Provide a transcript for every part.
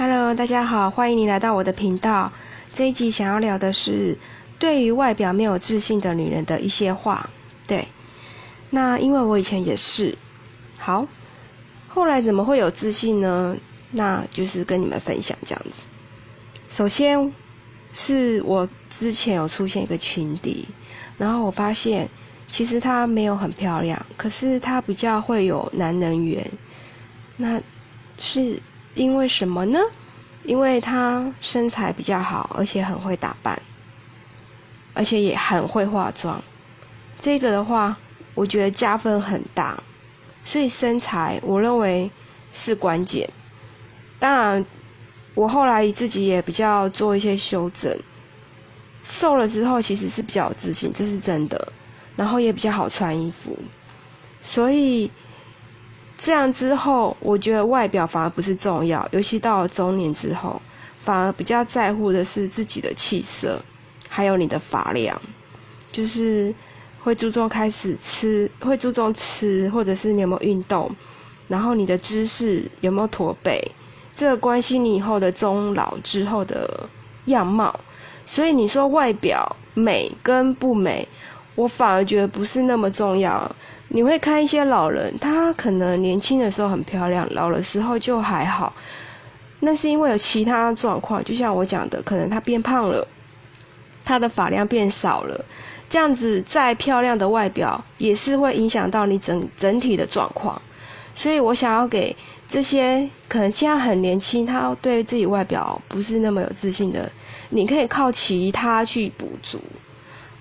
Hello，大家好，欢迎你来到我的频道。这一集想要聊的是对于外表没有自信的女人的一些话。对，那因为我以前也是，好，后来怎么会有自信呢？那就是跟你们分享这样子。首先是我之前有出现一个情敌，然后我发现其实她没有很漂亮，可是她比较会有男人缘。那是。因为什么呢？因为她身材比较好，而且很会打扮，而且也很会化妆。这个的话，我觉得加分很大。所以身材，我认为是关键。当然，我后来自己也比较做一些修正。瘦了之后，其实是比较自信，这是真的。然后也比较好穿衣服，所以。这样之后，我觉得外表反而不是重要，尤其到了中年之后，反而比较在乎的是自己的气色，还有你的发量，就是会注重开始吃，会注重吃，或者是你有没有运动，然后你的姿势有没有驼背，这个关系你以后的终老之后的样貌。所以你说外表美跟不美，我反而觉得不是那么重要。你会看一些老人，他可能年轻的时候很漂亮，老的时候就还好。那是因为有其他状况，就像我讲的，可能他变胖了，他的发量变少了，这样子再漂亮的外表也是会影响到你整整体的状况。所以我想要给这些可能现在很年轻，他对自己外表不是那么有自信的，你可以靠其他去补足。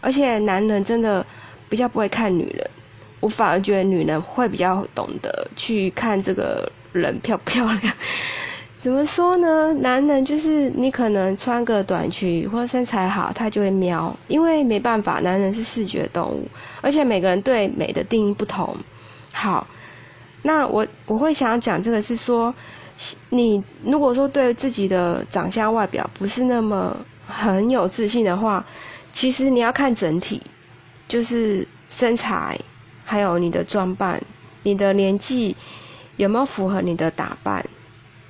而且男人真的比较不会看女人。我反而觉得女人会比较懂得去看这个人漂不漂亮。怎么说呢？男人就是你可能穿个短裙或身材好，他就会瞄，因为没办法，男人是视觉动物，而且每个人对美的定义不同。好，那我我会想讲这个是说，你如果说对自己的长相外表不是那么很有自信的话，其实你要看整体，就是身材。还有你的装扮，你的年纪有没有符合你的打扮？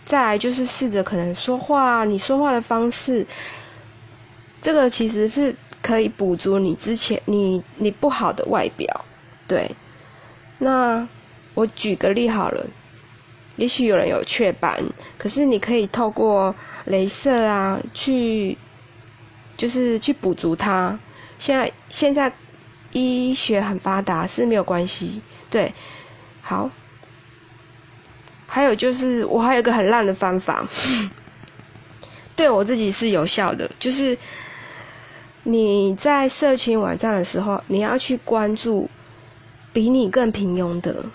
再来就是试着可能说话，你说话的方式，这个其实是可以补足你之前你你不好的外表。对，那我举个例好了，也许有人有雀斑，可是你可以透过镭射啊，去就是去补足它。现在现在。医学很发达是没有关系，对，好。还有就是，我还有一个很烂的方法，对我自己是有效的，就是你在社群网站的时候，你要去关注比你更平庸的。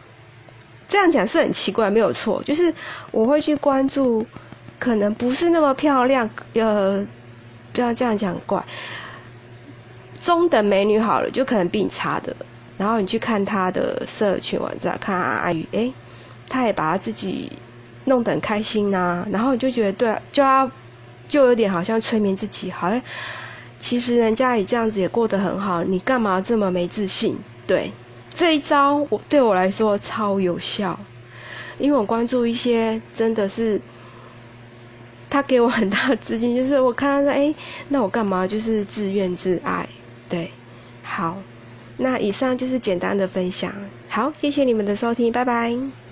这样讲是很奇怪，没有错，就是我会去关注可能不是那么漂亮，呃，不要这样讲怪。中等美女好了，就可能比你差的，然后你去看她的社群网站，看阿姨，哎，她也把她自己弄得很开心呐，然后你就觉得对，就要就有点好像催眠自己，好像其实人家也这样子也过得很好，你干嘛这么没自信？对，这一招我对我来说超有效，因为我关注一些真的是。他给我很大的资金，就是我看他说，哎，那我干嘛？就是自怨自艾。对，好，那以上就是简单的分享。好，谢谢你们的收听，拜拜。